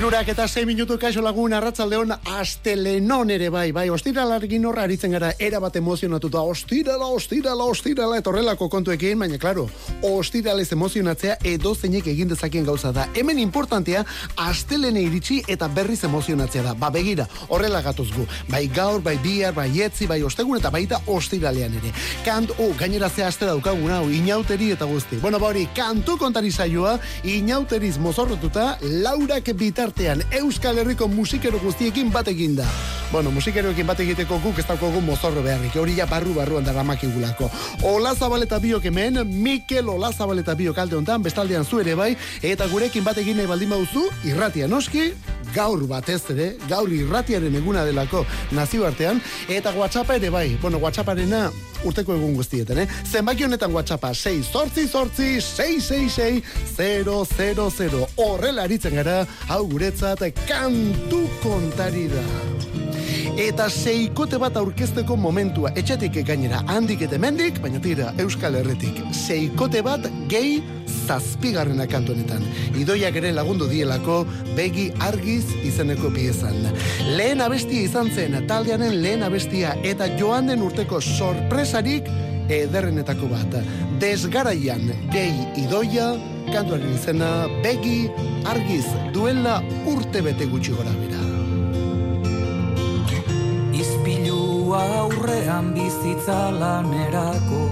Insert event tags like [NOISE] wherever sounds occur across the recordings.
Irurak eta 6 minutu kaixo lagun arratzaldeon astelenon ere bai, bai, ostiralargin horra aritzen gara erabat emozionatuta, ostirala, ostirala, ostirala, etorrelako kontuekin, baina, klaro, ostiralez emozionatzea edo zeinek egin dezakien gauza da. Hemen importantea, astelene iritsi eta berriz emozionatzea da. Ba, begira, horrela gatoz gu. Bai gaur, bai bihar, bai etzi, bai ostegun eta baita ostiralean ere. Kant, oh, gainera ze aste daukaguna, hau, inauteri eta guzti. Bueno, ba hori, kantu kontari saioa, inauteriz mozorrotuta, laurak bitartean Euskal Herriko musikero guztiekin bat da. Bueno, musikeroekin bat egiteko guk ez daukogu mozorro beharrik, hori ja barru barruan da ramakigulako. Ola zabaleta biok hemen, Mikel Ola zabaleta biok alde hontan, bestaldean zu ere bai, eta gurekin bat egin nahi baldin bauzu, irratia noski, gaur batez ere, gaur irratiaren eguna delako nazioartean, eta WhatsAppa ere bai, bueno, WhatsApparena urteko egun guztietan, eh? Zenbaki honetan WhatsAppa 6 sortzi sortzi 666 000 horrela aritzen gara, hau guretzat kantu kontari da. Eta seikote bat aurkezteko momentua, etxetik gainera handik eta mendik, baina tira Euskal Herretik. Seikote bat gehi zazpigarrena kantonetan. Idoiak ere lagundu dielako begi argiz izeneko piezan. Lehen abestia izan zen, taldeanen lehen abestia eta joan den urteko sorpresarik ederrenetako bat. Desgaraian gehi idoia, kantuaren izena begi argiz duela urte bete gutxi gora bera. Aurrean bizitza lanerako.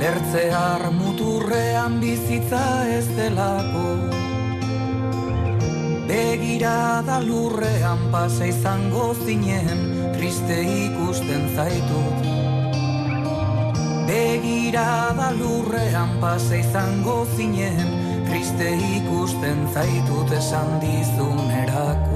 Lertzear muturrean bizitza ez delako. Begira da lurrean pasa izango zinen Triste ikusten zaitut. Begira da lurrean pasa izango zinen Triste ikusten zaitut esan dizunerako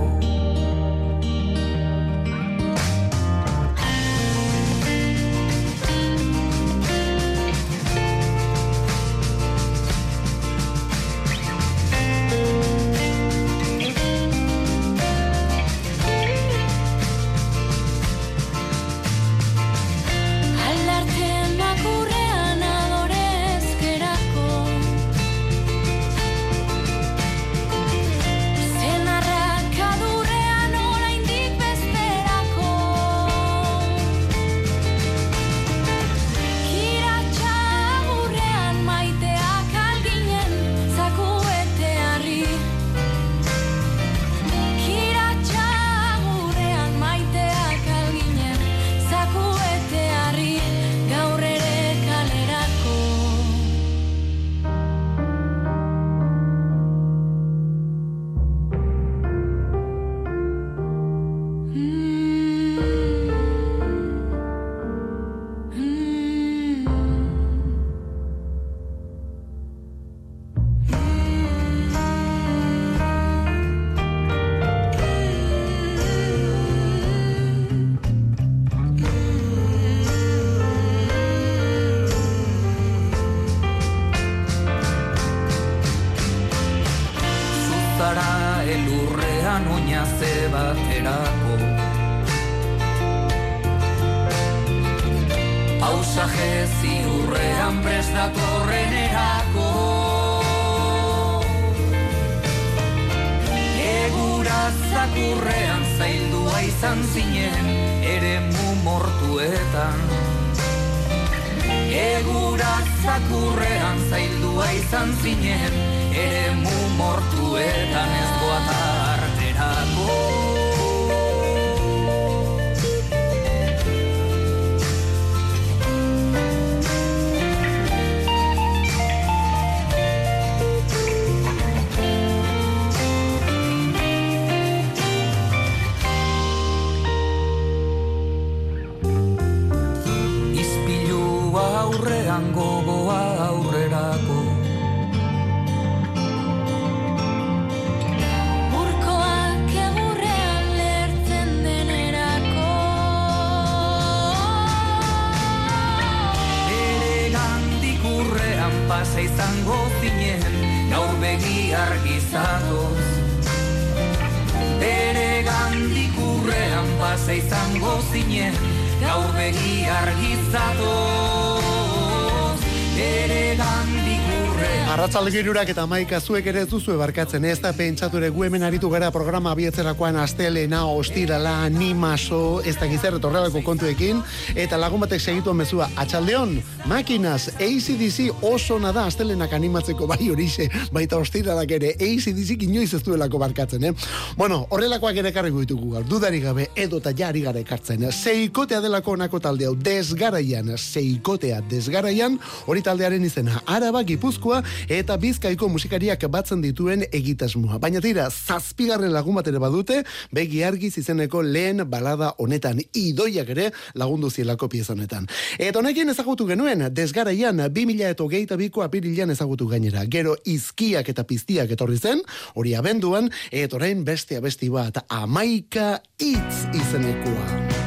Arratzalde eta maika zuek ere duzu ebarkatzen ez da pentsature gu hemen aritu gara programa bietzerakoan astelena, ostirala, animaso, ez da gizerre torrelako kontuekin, eta lagun batek segitu mezua atxaldeon, makinas, ACDC oso nada astelenak animatzeko bai horixe, baita ostiralak ere, ACDC inoiz ez duelako barkatzen, eh? Bueno, horrelakoak ere karri guitugu gaur, dudari gabe, edo eta jari gara ekartzen, seikotea delako onako taldeo, desgaraian, seikotea desgaraian, hori taldearen izena, araba, gipuzkoa, eta bizkaiko musikariak batzen dituen egitasmoa. Baina tira, zazpigarren lagun bat ere badute, begi argi izeneko lehen balada honetan, idoiak ere lagundu zielako pieza honetan. Eta honekin ezagutu genuen, desgaraian, 2000 eta hogeita biko apirilean ezagutu gainera. Gero izkiak eta piztiak etorri zen, hori abenduan, eta orain beste abesti bat, amaika itz izenekoa.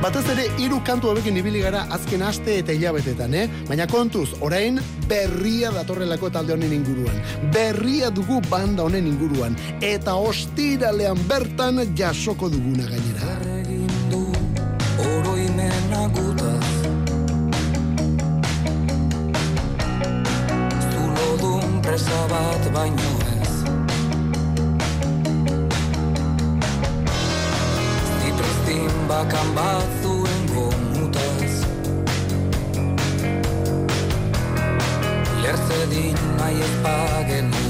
Batez ere hiru kantu hobekin ibili gara azken aste eta hilabetetan, eh? Baina kontuz, orain berria datorrelako talde honen inguruan. Berria dugu banda honen inguruan eta ostiralean bertan jasoko duguna gainera. Zulodun presa bat baino ez Zitruztin bakan bat zedin nahi ez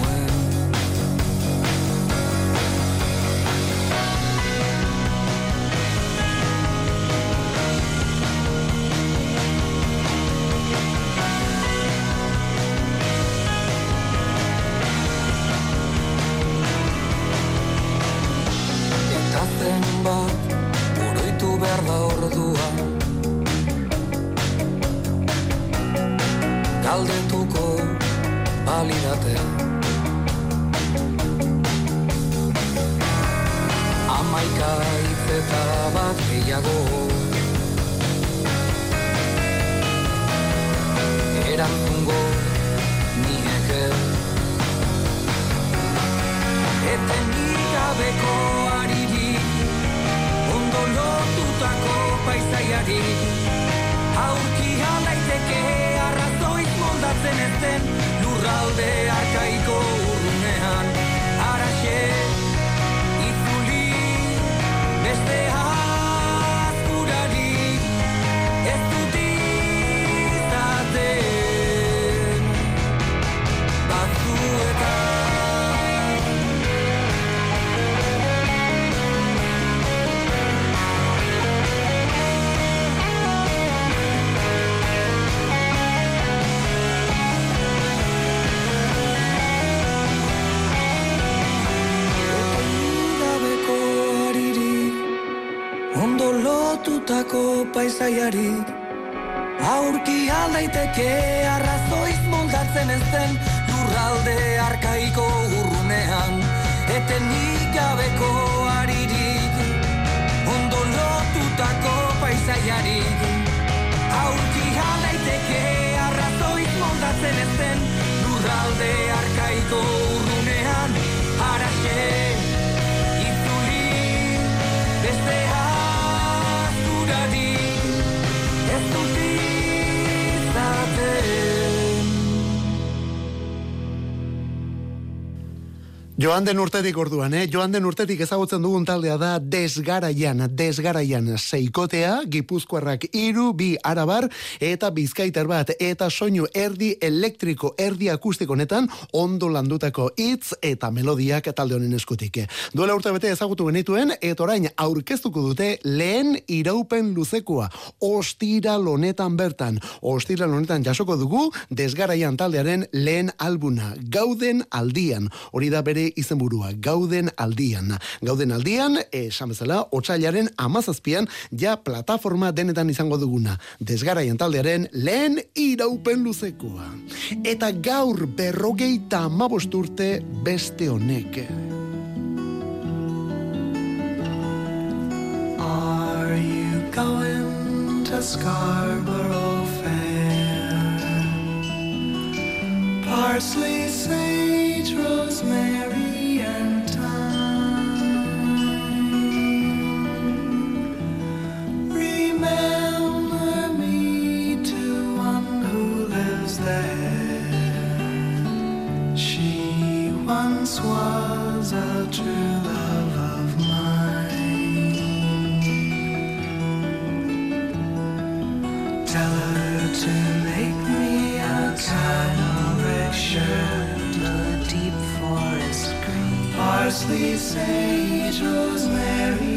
den Lurralde arkaiko urrunean. Eten Joan den urtetik orduan, eh? Joan den urtetik ezagutzen dugun taldea da desgaraian, desgaraian seikotea, gipuzkoarrak iru, bi arabar, eta bizkaiter bat, eta soinu erdi elektriko, erdi akustiko netan, ondo landutako hitz eta melodiak talde honen eskutik. Duela urte bete ezagutu genituen, eta orain aurkeztuko dute lehen iraupen luzekoa, ostira lonetan bertan, ostira lonetan jasoko dugu, desgaraian taldearen lehen albuna, gauden aldian, hori da bere izenburua gauden aldian. Gauden aldian, esan bezala, otxailaren amazazpian, ja plataforma denetan izango duguna. Desgaraian taldearen lehen iraupen luzekoa. Eta gaur berrogeita amabosturte beste honek. Are you going to Scarborough Parsley, sage, rosemary Parsley, sage, rosemary,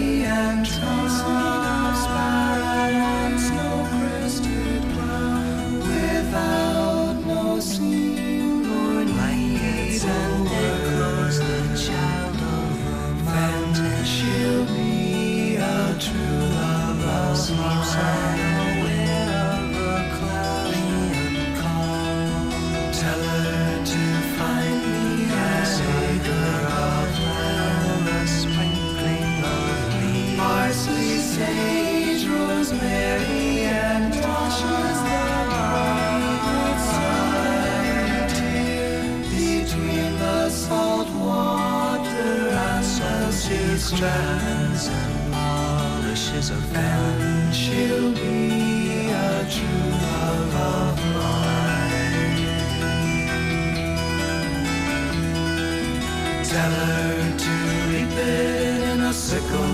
strands, and polishes fun. and she'll be a true love of mine. Tell her to reap it in a sickle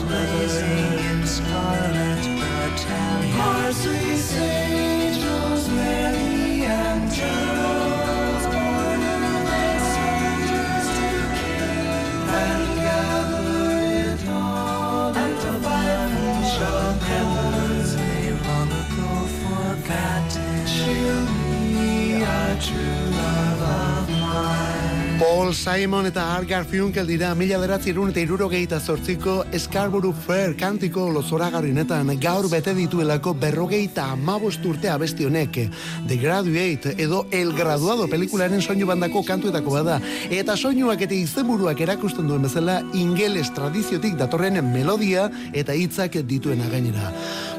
Blazing blazing. in scarlet battalion. Parsley, Paul Simon eta Art Garfunkel dira mila deratzi erun eta irurogeita zortziko Scarborough Fair kantiko lozoragarrinetan gaur bete dituelako berrogeita amabost urte abesti honek The Graduate edo El Graduado pelikularen soinu bandako kantuetako bada eta soinuak eta izenburuak erakusten duen bezala ingeles tradiziotik datorren melodia eta hitzak dituena gainera.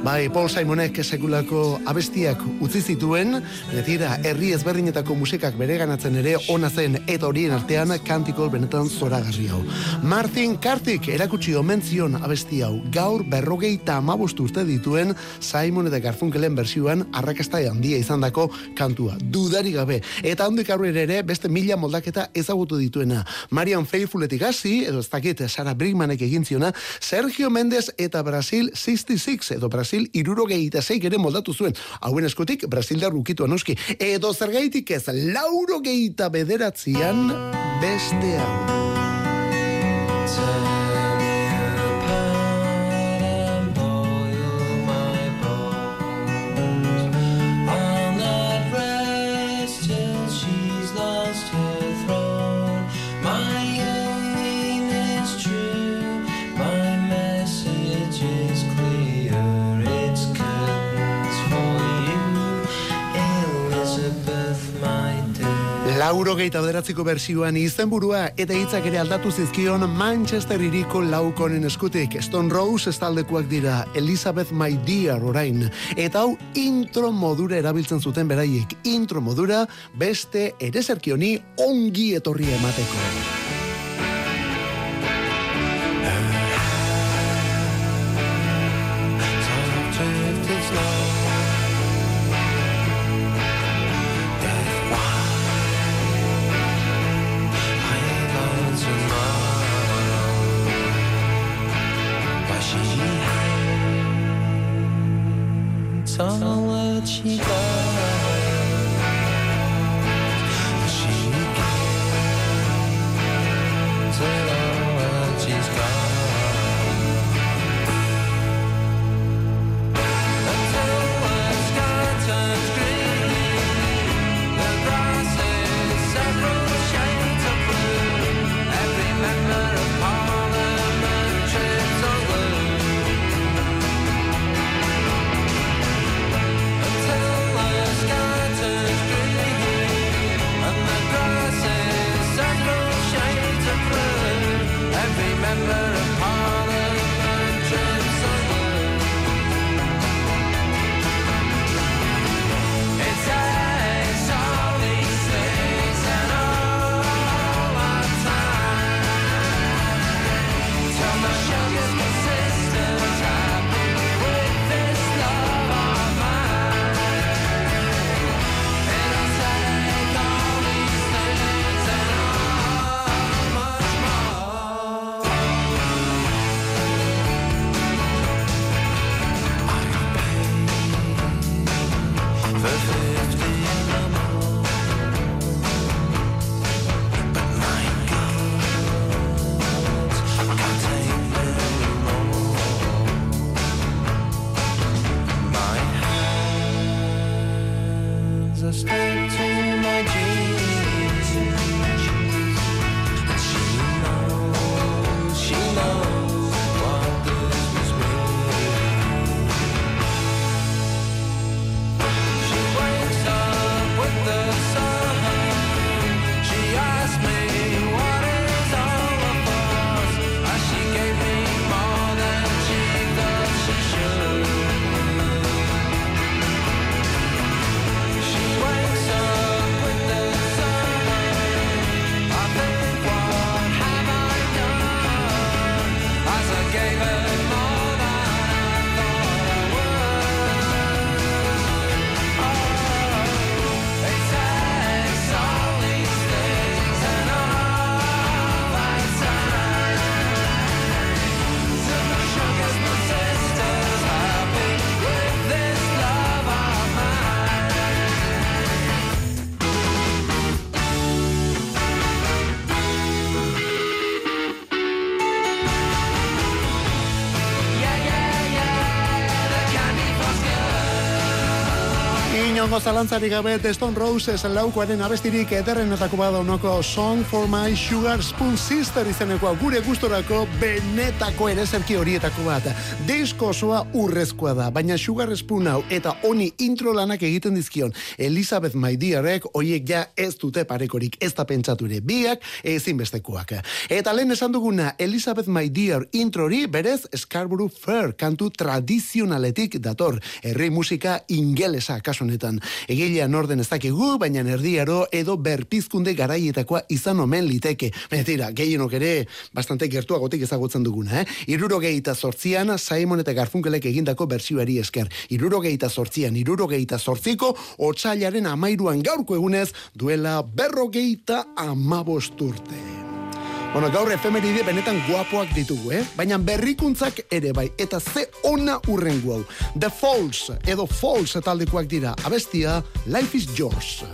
Bai, Paul Simonek sekulako abestiak utzi zituen, betira herri ezberdinetako musikak bereganatzen ere ona zen eta horien artean kantiko benetan zoragarri hau. Martin Kartik erakutsi omen zion abesti hau, gaur berrogeita amabost urte dituen Simon eta Garfunkelen bersioan arrakasta handia izandako kantua, dudari gabe. Eta handik aurrera ere beste mila moldaketa ezagutu dituena. Marian Faithfuletik hasi, edo ez dakit Sara Brigmanek egin ziona, Sergio Mendes eta Brasil 66, edo Brasil irurogeita zeik ere moldatu zuen. Hauen eskutik, Brasildar rukitu anoski. Edo zergaitik ez, lauro geita bederatzian beste hau. Lauro geita bederatziko bersioan izenburua eta hitzak ere aldatu zizkion Manchester iriko laukonen eskutik. Stone Rose estaldekoak dira Elizabeth My Dear orain. Eta hau intro modura erabiltzen zuten beraiek. Intro modura beste ereserkioni ongi etorri emateko. Inongo zalantzarik gabe The Stone Roses laukoaren abestirik ederrenetako bada onoko Song for my Sugar Spoon Sister izenekoa gure gustorako benetako ere zerki horietako bat. Disko osoa urrezkoa da, baina Sugar Spoon hau eta honi intro lanak egiten dizkion Elizabeth My Dearek hoiek ja ez dute parekorik ez da pentsature biak ezinbestekoak. Eta lehen esan duguna Elizabeth My Dear introri berez Scarborough Fair kantu tradizionaletik dator. Herri musika ingelesa kasu honetan. Egilea norden ez dakigu, baina erdiaro edo berpizkunde garaietakoa izan omen liteke. Betira, gehienok ere bastante gertuagotik ezagutzen duguna, eh? Irurogeita sortzian, Simon eta Garfunkelek egindako bersioari esker. Irurogeita sortzian, irurogeita sortziko, otxailaren amairuan gaurko egunez, duela berrogeita amabost urte. Bueno, gaur efemeride benetan guapoak ditugu, eh? Baina berrikuntzak ere bai, eta ze ona urrengu hau. The Falls, edo Falls taldekoak dira, abestia Life is Yours.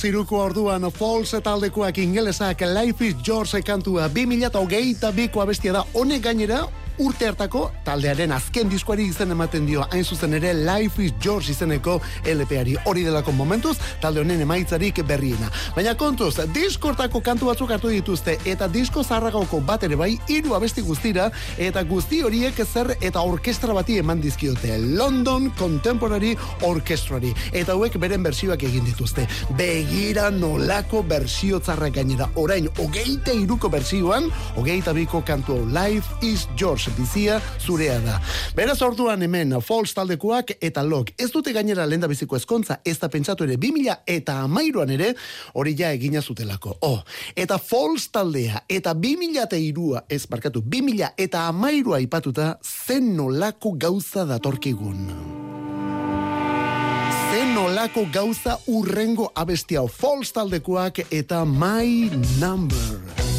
Falls iruko orduan, Falls taldekoak ingelesak Life is George kantua. 2008 biko abestia da. Honek gainera urte hartako taldearen azken diskoari izen ematen dio. Hain zuzen ere Life is George izeneko LPari hori delako momentuz talde honen emaitzarik berriena. Baina kontuz, diskortako kantu batzuk hartu dituzte eta disko zarragauko bat ere bai hiru abesti guztira eta guzti horiek zer eta orkestra bati eman dizkiote. London Contemporary Orkestrari eta hauek beren bersioak egin dituzte. Begira nolako bersio txarrak gainera. Orain hogeita iruko bersioan hogeita biko kantu Life is George bizia zurea da. Beraz orduan hemen Falls taldekoak eta Lok ez dute gainera lenda biziko ezkontza ez da pentsatu ere 2000 eta amairuan ere hori ja egina zutelako. Oh, eta Falls taldea eta 2000 eta irua ez markatu 2000 eta amairua ipatuta zen nolako gauza datorkigun. Zen nolako gauza urrengo abestia Falls taldekoak eta My Number.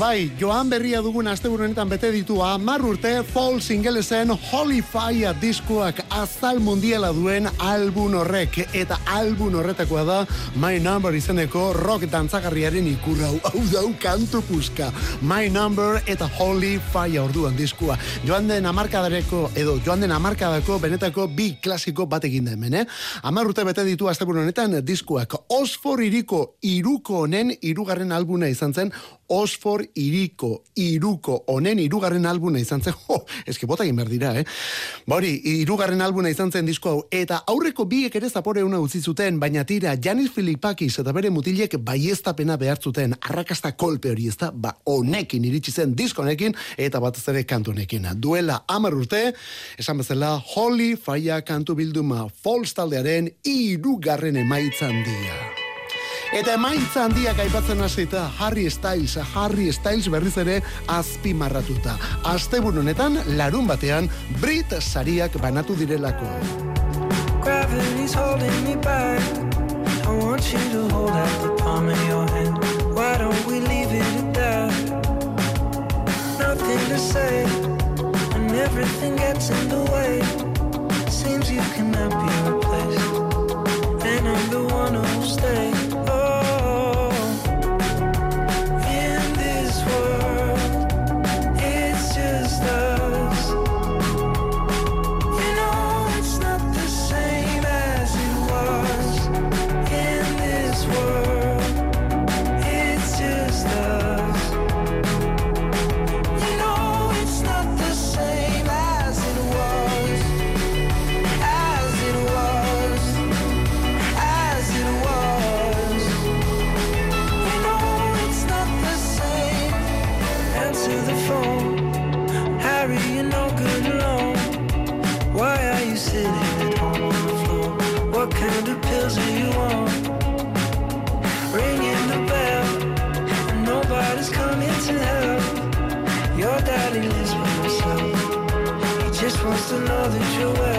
Bai, joan berria dugun asteburu honetan bete ditu hamar urte Falls ingelesen Holy Fire diskoak azal mundiala duen album horrek. Eta album horretakoa da My Number izeneko rock dantzagarriaren ikurra hau. Dau kantu puska. My Number eta Holy Fire orduan diskoa. Joan den amarkadareko edo joan den amarkadako benetako bi klasiko bat egin da hemen eh? hamar urte bete ditu asteburu honetan diskoak. Osfor iriko iruko honen irugarren albuna izan zen Osfor iriko, iruko, honen irugarren albuna izan zen, [LAUGHS] jo, eske bota egin dira, eh? Ba hori, irugarren albuna izan zen disko hau, eta aurreko biek ere zaporeuna utzi zuten, baina tira, Janis Filipakis eta bere mutilek baiestapena behar zuten, arrakasta kolpe hori ezta, ba honekin iritsi zen diskonekin, eta batez ere kantu honekin. Duela amar urte, esan bezala, Holy Fire kantu bilduma Falls taldearen irugarren emaitzan dia. Eta emaitza handiak aipatzen hasita Harry Styles, Harry Styles berriz ere azpimarratuta. Asteburu honetan larun batean Brit sariak banatu direlako. Gravity's holding me back. I want you to hold out the palm of your hand. Why don't we leave it at that? Nothing to say, and everything gets in the way. Seems you cannot be replaced, and I'm the one who'll stay. To know that you're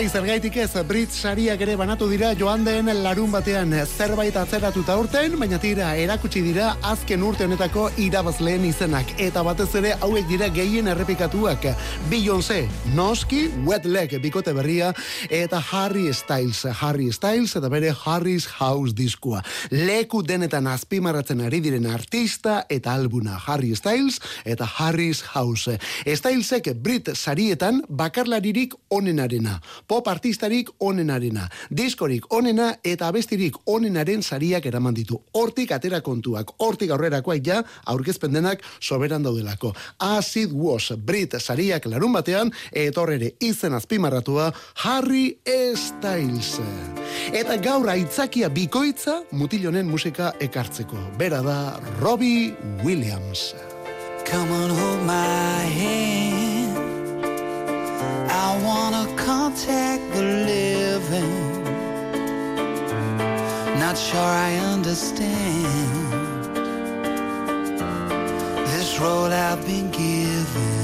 Babai, zergaitik ez, Brit sariak ere banatu dira joan den larun batean zerbait atzeratuta urten, baina tira erakutsi dira azken urte honetako irabazleen izenak. Eta batez ere hauek dira gehien errepikatuak. Beyoncé, Noski, Wet Leg, bikote berria, eta Harry Styles, Harry Styles, eta bere Harry's House diskua. Leku denetan azpimarratzen ari diren artista eta albuna Harry Styles eta Harry's House. Stylesek Brit sarietan bakarlaririk onenarena, pop artistarik onenarena, diskorik onena eta abestirik onenaren sariak eraman ditu. Hortik atera kontuak, hortik aurrerakoak ja aurkezpen denak soberan daudelako. Acid Was Brit sariak larun batean etorrere izen azpimarratua Harry Styles. Eta gaur aitzakia bikoitza mutilonen musika ekartzeko. Bera da Robbie Williams. Come on, hold my hand. I wanna contact the living. Not sure I understand this road I've been given.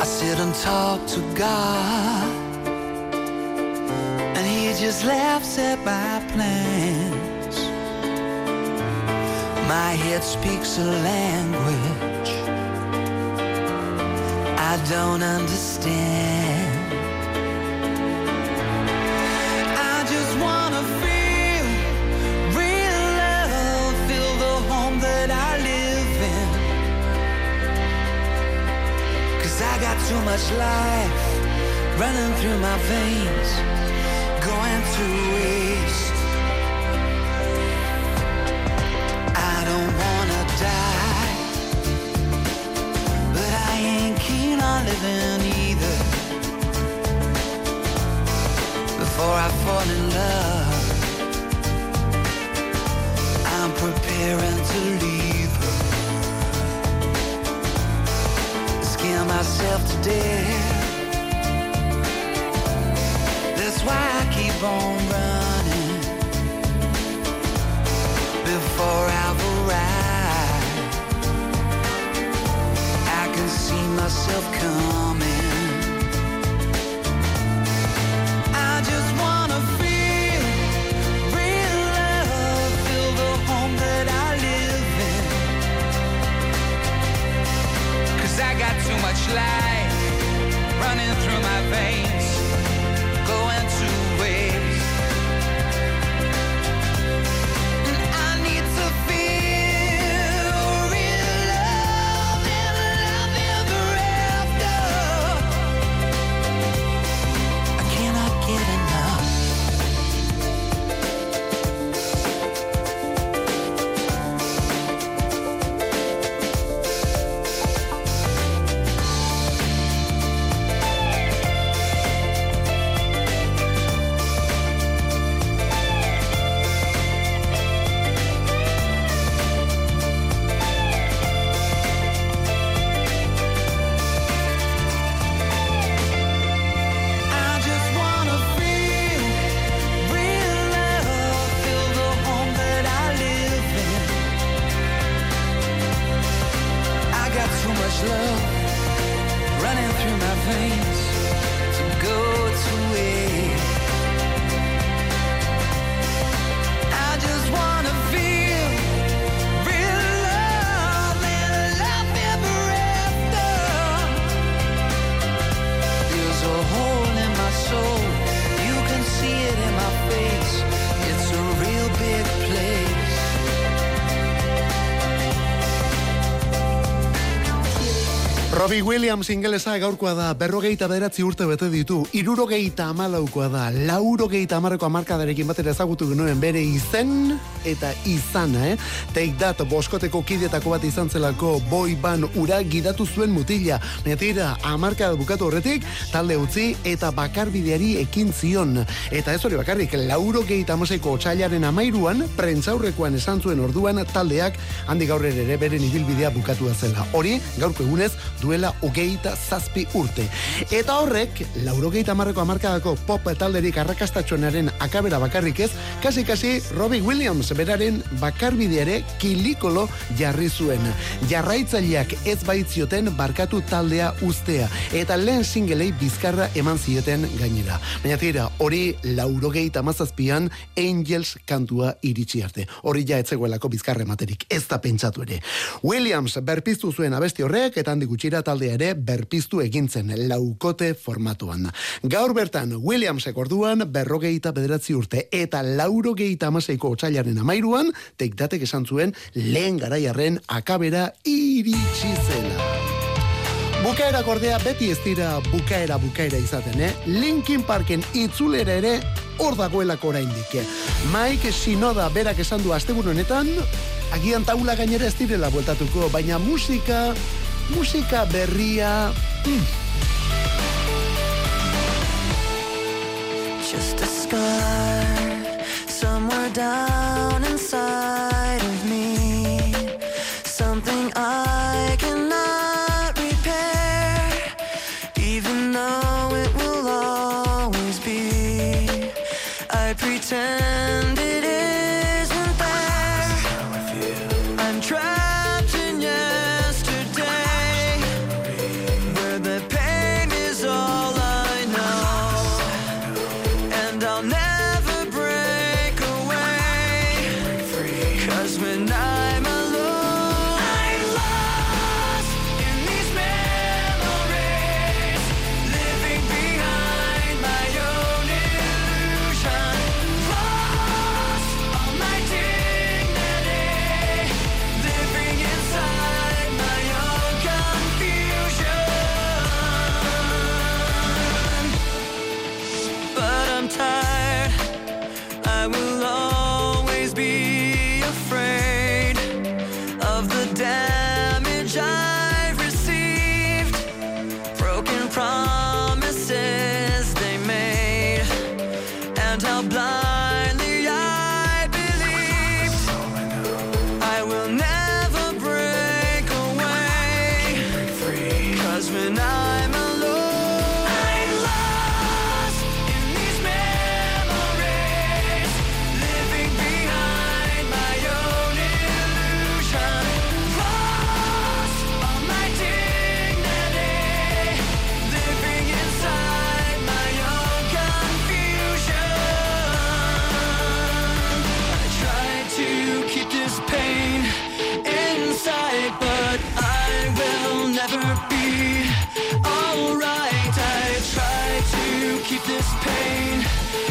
I sit and talk to God, and He just laughs at my plans. My head speaks a language I don't understand. I just wanna feel real love, feel the home that I live in. Cause I got too much life running through my veins, going to waste. living either before I fall in love. I'm preparing to leave her, scare myself to death. That's why I keep on running before I've arrived. Myself coming. Robbie Williams ingelesa gaurkoa da, berrogeita bederatzi urte bete ditu, irurogeita amalaukoa da, laurogeita amarreko amarkadarekin batera ezagutu genuen bere izen eta izana, eh? Take that, boskoteko kidetako bat izan zelako boy ban ura gidatu zuen mutila. Netira, amarkada bukatu horretik, talde utzi eta bakarbideari ekin zion. Eta ez hori bakarrik, laurogeita amaseiko otxailaren amairuan, prentzaurrekoan esan zuen orduan taldeak handik gaur ere beren ibilbidea bukatu zela. Hori, gaurko egunez, duela hogeita zazpi urte. Eta horrek, laurogeita amarreko amarkadako pop talderik arrakastatxonaren akabera bakarrik ez, kasi-kasi Robbie Williams beraren bakarbideare kilikolo jarri zuen. Jarraitzaileak ez baitzioten barkatu taldea ustea, eta lehen singelei bizkarra eman zioten gainera. Baina tira, hori laurogeita amazazpian Angels kantua iritsi arte. Hori ja etzegoelako bizkarra ematerik, ez da pentsatu ere. Williams berpiztu zuen abesti horrek, eta handi gutxira taldea ere berpiztu egintzen laukote formatuan. Gaur bertan, Williamsek orduan berrogeita bederatzi urte, eta laurogeita amaseiko otxailaren amairuan, teikdatek esan zuen lehen garaiarren akabera iritsi zela. Bukaera kordea beti ez dira bukaera bukaera izaten, eh? Linkin Parken itzulera ere hor dagoelako oraindik. Mike Shinoda berak esan du asteburu honetan, agian taula gainera ez direla bueltatuko, baina musika, musika berria, mm. Just a scar somewhere down inside of me. Something I cannot repair, even though it will always be. I pretend this pain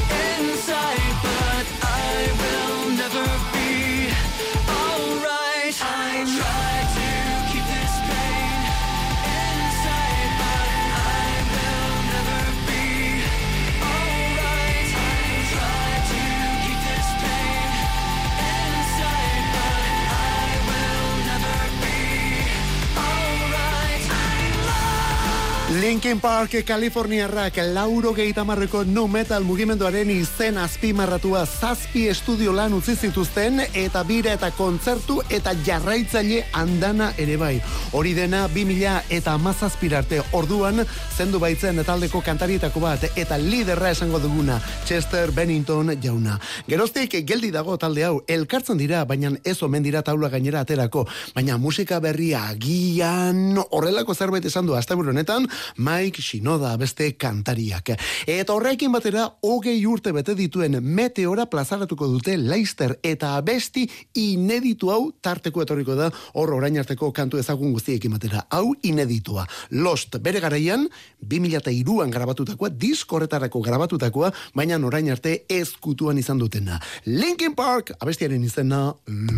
Linkin Park Kaliforniarrak lauro geitamarreko nu metal mugimenduaren izen azpimarratua zazpi estudio lan utzi zituzten eta bira eta kontzertu eta jarraitzaile andana ere bai. Hori dena 2000 eta amazazpirarte orduan zendu baitzen taldeko kantarietako bat eta liderra esango duguna Chester Bennington jauna. Geroztik geldi dago talde hau elkartzen dira baina ez omen dira taula gainera aterako baina musika berria agian horrelako zerbait esan du asteburu honetan Mike Shinoda beste kantariak. Eta horrekin batera hogei urte bete dituen meteora plazaratuko dute Leicester eta abesti ineditu hau tarteko etorriko da hor orain arteko kantu ezagun guztiekin batera. Hau ineditua. Lost bere garaian 2003an grabatutakoa, disko horretarako grabatutakoa, baina orain arte ezkutuan izan dutena. Linkin Park abestiaren izena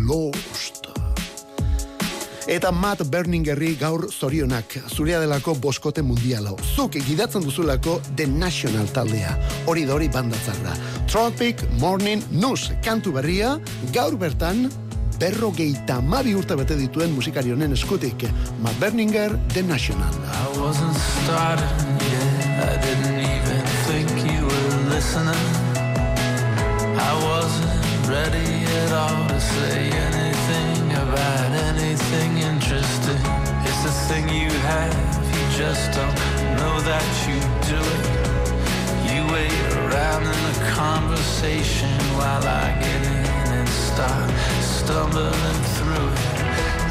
Lost. Eta Matt Berningerri gaur zorionak, zurea delako boskote mundiala. Zuk gidatzen duzulako The National taldea. Hori da hori bandatzarra. Tropic Morning News kantu berria, gaur bertan, berrogeita mabi urte bete dituen musikari honen eskutik. Matt Berninger, The National. I wasn't starting yet. I didn't even think you were listening. I wasn't ready at all to say anything about anything interesting. It's the thing you have, you just don't know that you do it. You wait around in the conversation while I get in and start stumbling through it.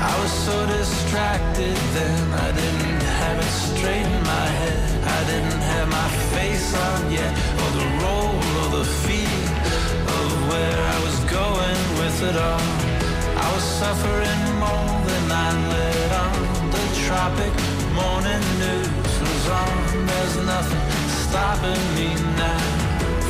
I was so distracted then, I didn't have it straight in my head. I didn't have my face on yet, or the role or the feel of where I was going with it all. I was suffering more than I let on. The tropic morning news was on. There's nothing stopping me now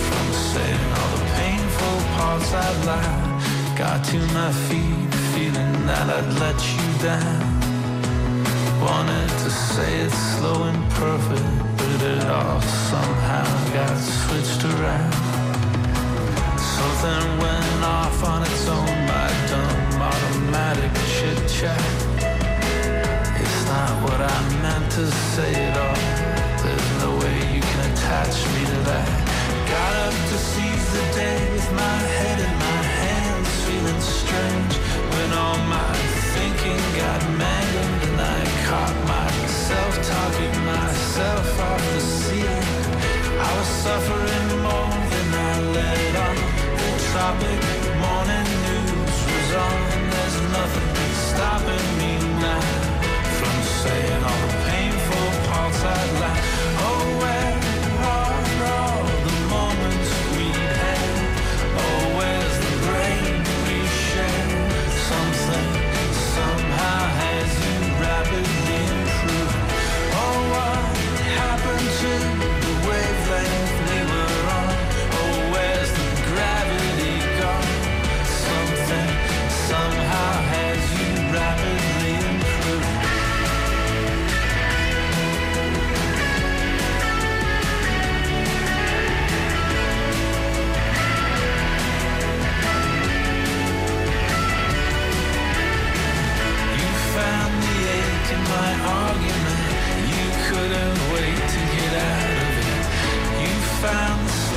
from saying all the painful parts I'd lied. Got to my feet, feeling that I'd let you down. Wanted to say it slow and perfect, but it all somehow got switched around. Something went off on its own, my dumb automatic chit chat. It's not what I meant to say at all. There's no way you can attach me to that. Got up to seize the day with my head in my hands, feeling strange when all my thinking got mangled and I caught myself talking myself off the ceiling. I was suffering more than I let on. The tropic morning news was on. Nothing stopping me now from saying all the painful parts I'd like.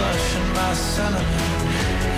Found the slush in my sentiment.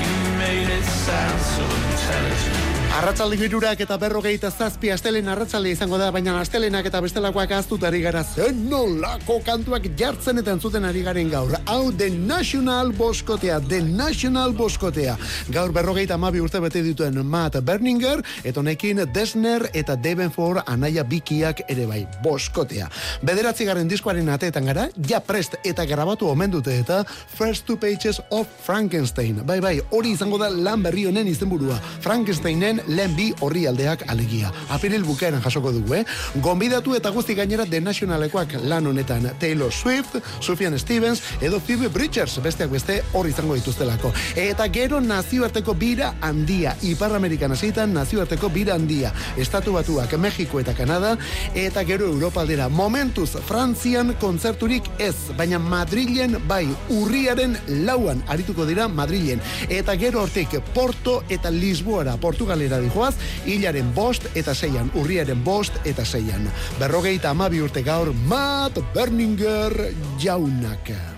You made it sound so intelligent. Arratzalde girurak eta berrogeita zazpi astelen arratzalde izango da, baina astelenak eta bestelakoak aztut ari gara zen nolako kantuak jartzen eta entzuten ari garen gaur. Hau The National Boskotea, The National Boskotea. Gaur berrogeita amabi urte bete dituen Matt Berninger, eta honekin Desner eta Devenford anaia bikiak ere bai, Boskotea. Bederatzi garen diskoaren ateetan gara, ja prest eta grabatu omen dute eta First Two Pages of Frankenstein. Bai, bai, hori izango da lan berri honen izenburua. Frankensteinen lehen bi horri aldeak alegia. Apiril bukaeran jasoko dugu, eh? Gonbidatu eta guzti gainera de Nationalekoak lan honetan Taylor Swift, Sufjan Stevens edo Phoebe Bridgers besteak beste hor izango dituztelako. Eta gero nazioarteko bira handia, Ipar Amerikan hasietan nazioarteko bira handia. Estatu batuak, Mexiko eta Kanada, eta gero Europa aldera. Momentuz, Frantzian kontzerturik ez, baina Madrilen bai, urriaren lauan arituko dira Madrilen. Eta gero hortik Porto eta Lisboara, Portugalera dijoaz, hilaren bost eta zeian, urriaren bost eta zeian. Berrogeita amabi urte gaur, Matt Berninger jaunak.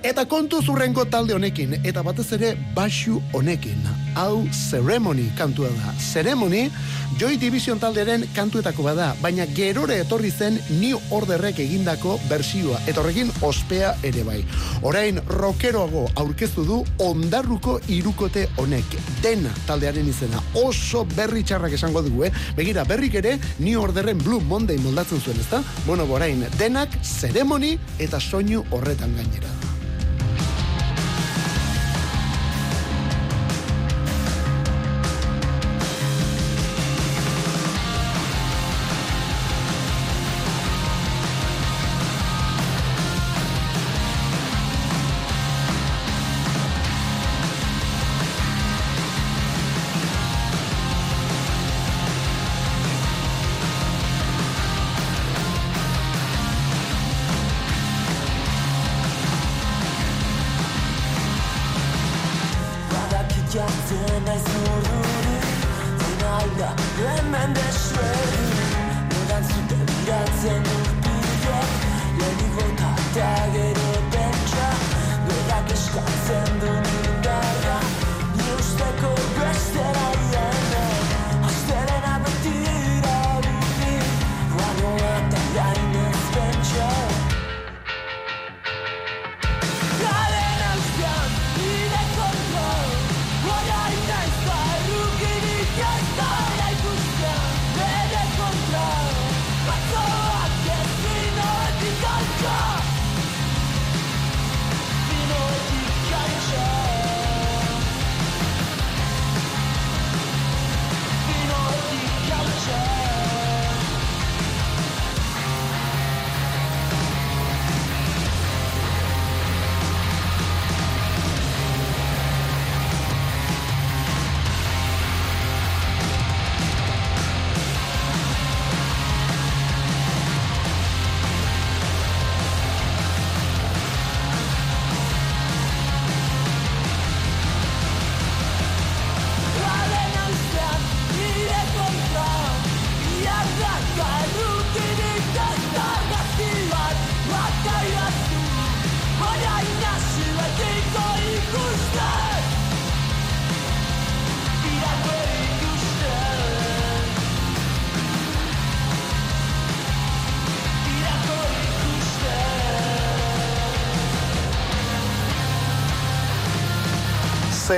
Eta kontu zurrengo talde honekin, eta batez ere basu honekin. Hau Ceremony kantua da. Ceremony, Joy Division taldearen kantuetako bada, baina gerore etorri zen New Orderrek egindako bersioa, eta horrekin ospea ere bai. Orain, rockeroago aurkeztu du ondarruko irukote honek. Dena taldearen izena, oso berri txarrak esango dugu, eh? Begira, berrik ere, New Orderren Blue Monday moldatzen zuen, ezta? Bueno, orain, denak Ceremony eta soinu horretan gainera. Hemen desueri Noran zute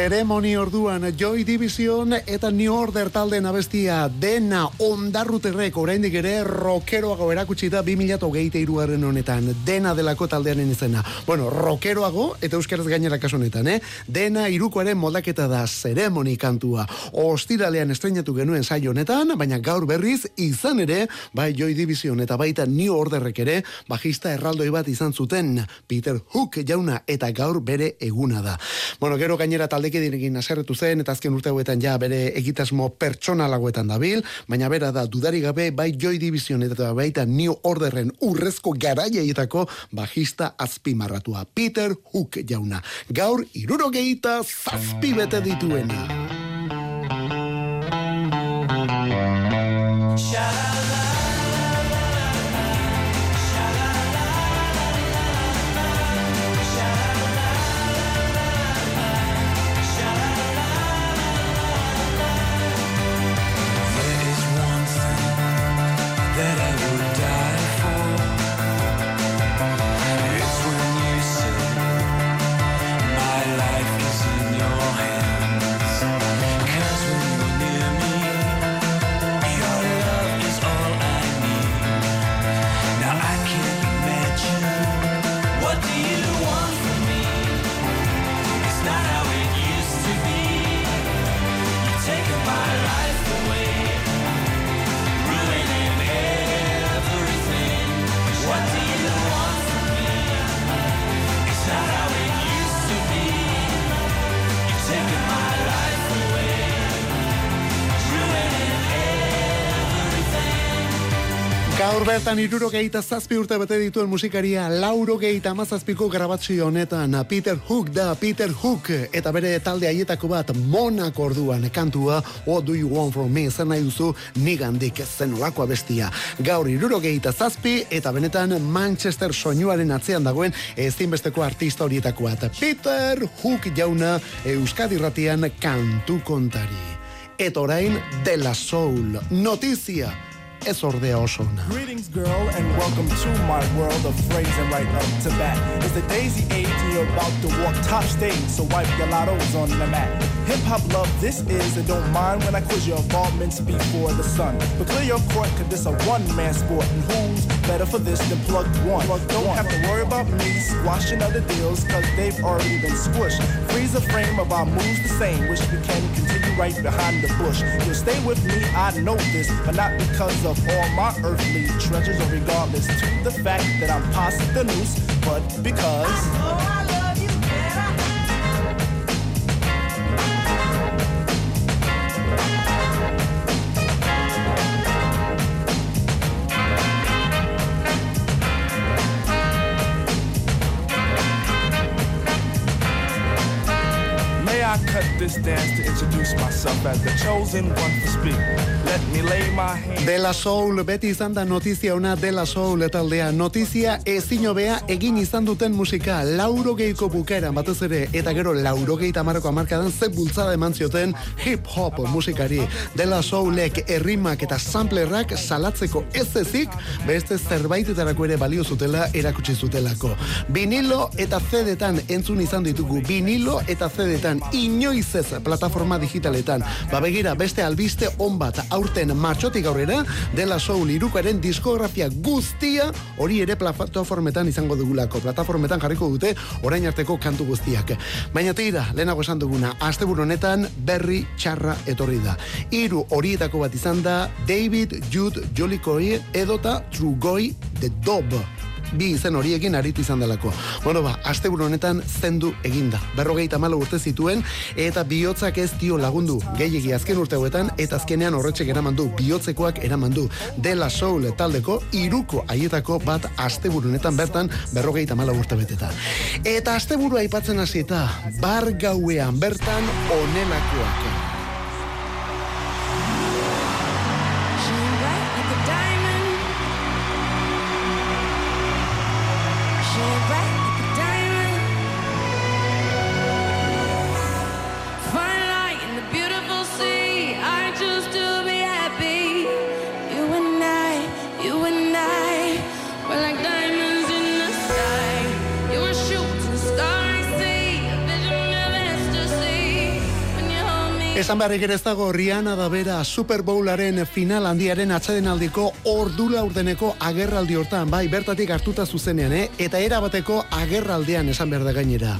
Ceremony orduan Joy Division eta New Order talden abestia dena ondarruterrek oraindik ere rockeroago erakutsi da 2023 garren honetan dena delako taldearen izena. Bueno, rockeroago eta euskaraz gainera kasu honetan, eh? Dena irukoaren moldaketa da Ceremony kantua. Ostiralean estreinatu genuen saio honetan, baina gaur berriz izan ere, bai Joy Division eta baita New Orderrek ere bajista erraldoi bat izan zuten Peter Hook jauna eta gaur bere eguna da. Bueno, gero gainera taldekidiekin haserretu zen eta azken urte hauetan ja bere egitasmo pertsonalagoetan dabil, baina bera da dudari gabe bai Joy Division eta baita New Orderren urrezko garaiaietako bajista azpimarratua Peter Hook jauna. Gaur irurogeita zazpi bete dituena. There Gaur bertan iruro gehieta zazpi urte bete dituen musikaria lauro gehieta mazazpiko grabatzio honetan Peter Hook da Peter Hook eta bere talde haietako bat monak orduan kantua What do you want from me zen nahi duzu nigandik zen olako abestia gaur iruro gehieta zazpi eta benetan Manchester soinuaren atzean dagoen ezinbesteko artista horietako bat. Peter Hook jauna Euskadi ratian kantu kontari. Eta orain De La Soul. Notizia ordea. Greetings, girl, and welcome to my world of phrasing right up to bat. It's the daisy age, and you're about to walk top stage, so wipe your lottos on the mat. Hip hop love, this is, and don't mind when I quiz your involvements before the sun. But clear your court, cause this a one man sport, and who's better for this than plug one? don't have to worry about me squashing other deals, cause they've already been squished. Freeze the frame of our moves the same, wish we can continue right behind the bush. You'll stay with me, I know this, but not because of all my earthly treasures, regardless to the fact that I'm past the noose, but because. I cut this dance to introduce myself as the chosen one to speak? Let me lay my hand. De La Soul beti izan da notizia ona De La Soul taldea notizia ezin hobea egin izan duten musika. Lauro geiko bukaeran batez ere eta gero lauro geita amarreko amarkadan ze bultzada eman zioten hip hop musikari. De La Soulek errimak eta samplerrak salatzeko ez ezik beste zerbaitetarako ere balio zutela erakutsi zutelako. Vinilo eta CD-tan entzun izan ditugu. Vinilo eta CD-tan inoiz ez plataforma digitaletan. Ba begira beste albiste on bat aurten martxotik aurrera dela soul irukaren diskografia guztia hori ere plataformetan izango dugulako. Plataformetan jarriko dute orain arteko kantu guztiak. Baina tira lehenago esan duguna asteburu honetan berri txarra etorri da. Hiru horietako bat izan da David Jude Jolikoi edota Trugoi The Dob bi izen horiekin aritu izan delako. Bueno ba, asteburu honetan zendu eginda. Berrogeita malo urte zituen eta bihotzak ez dio lagundu gehiegi azken urte hauetan eta azkenean horretxek eramandu bihotzekoak eramandu dela soul taldeko iruko haietako bat asteburu honetan bertan berrogeita malo urte beteta. Eta asteburu aipatzen hasi eta bar gauean bertan onelakoak. Esan beharrik ere ez dago Rihanna da bera Super Bowlaren final handiaren atxadenaldiko ordula urdeneko agerraldi hortan, bai, bertatik hartuta zuzenean, eh? eta erabateko agerraldean esan behar da gainera.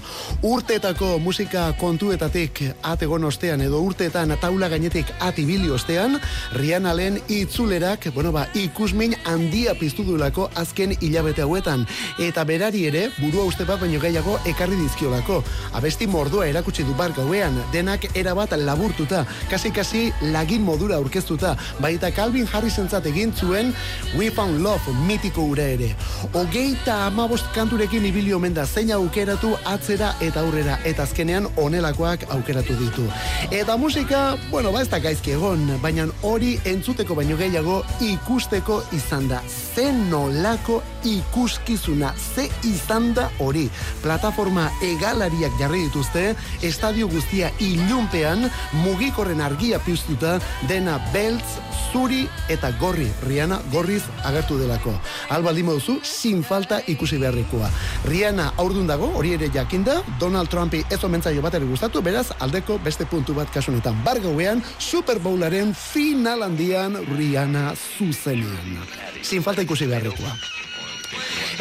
Urteetako musika kontuetatik ategon ostean, edo urteetan taula gainetik atibili ostean, Rihanna lehen itzulerak, bueno ba, ikusmin handia piztu duelako azken hilabete hauetan, eta berari ere, burua uste bat baino gehiago ekarri dizkiolako. Abesti mordua erakutsi du bar gauean, denak erabat laburtuta, kasi-kasi lagin modura aurkeztuta, baita Calvin Harrisentzat egin zuen We Found Love mitiko ura ere. Ogeita amabost kanturekin ibili omen da zein aukeratu atzera eta aurrera, eta azkenean onelakoak aukeratu ditu. Eta musika, bueno, ba ez da gaizki egon, baina hori entzuteko baino gehiago ikusteko izan da. Ze nolako ikuskizuna, ze izan da hori. Plataforma egalariak jarri dituzte, estadio guztia ilunpean, mugikorren argia piztuta, dena beltz, zuri eta gorri. Rihanna gorriz agertu delako. Albaldin duzu, sin falta ikusi beharrikoa. Rihanna aurdun dago, hori ere jakinda, Donald Trumpi ez omentzaio bateri gustatu, beraz, aldeko beste puntu bat kasunetan. Bargauean, Super Bowlaren final handian Rihanna zuzenean. Sin falta ikusi beharrikoa.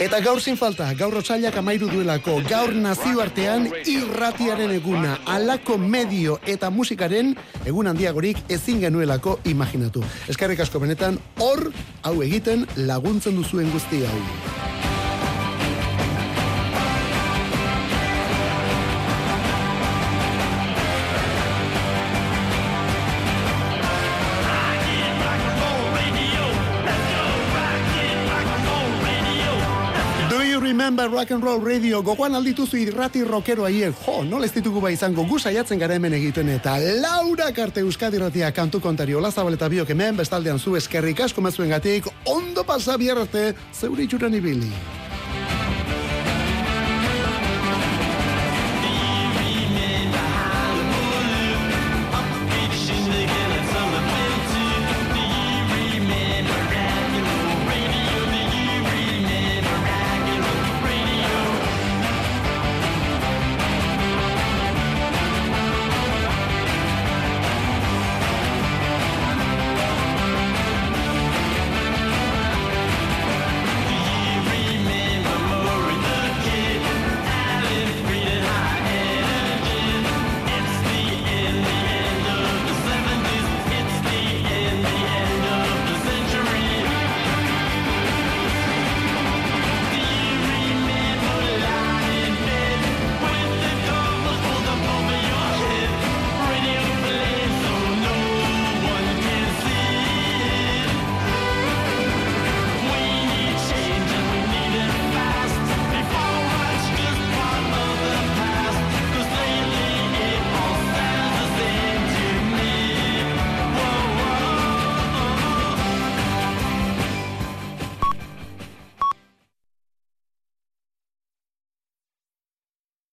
Eta gaur sin falta, gaur otsailak amairu duelako, gaur nazioartean irratiaren eguna, alako medio eta musikaren egun handiagorik ezin genuelako imaginatu. Eskerrik asko benetan, hor, hau egiten laguntzen duzuen guzti hau. Remember rock and roll radio gogoan aldituzu irrati rockero haiek, jo, nola ez ditugu bai izango gu saiatzen gara hemen egiten eta Laura Karte Euskadi Ratia kantu kontari Ola Zabal eta biok hemen bestaldean zu eskerrik asko mezuengatik ondo pasa biarte zeure itxuran ibili.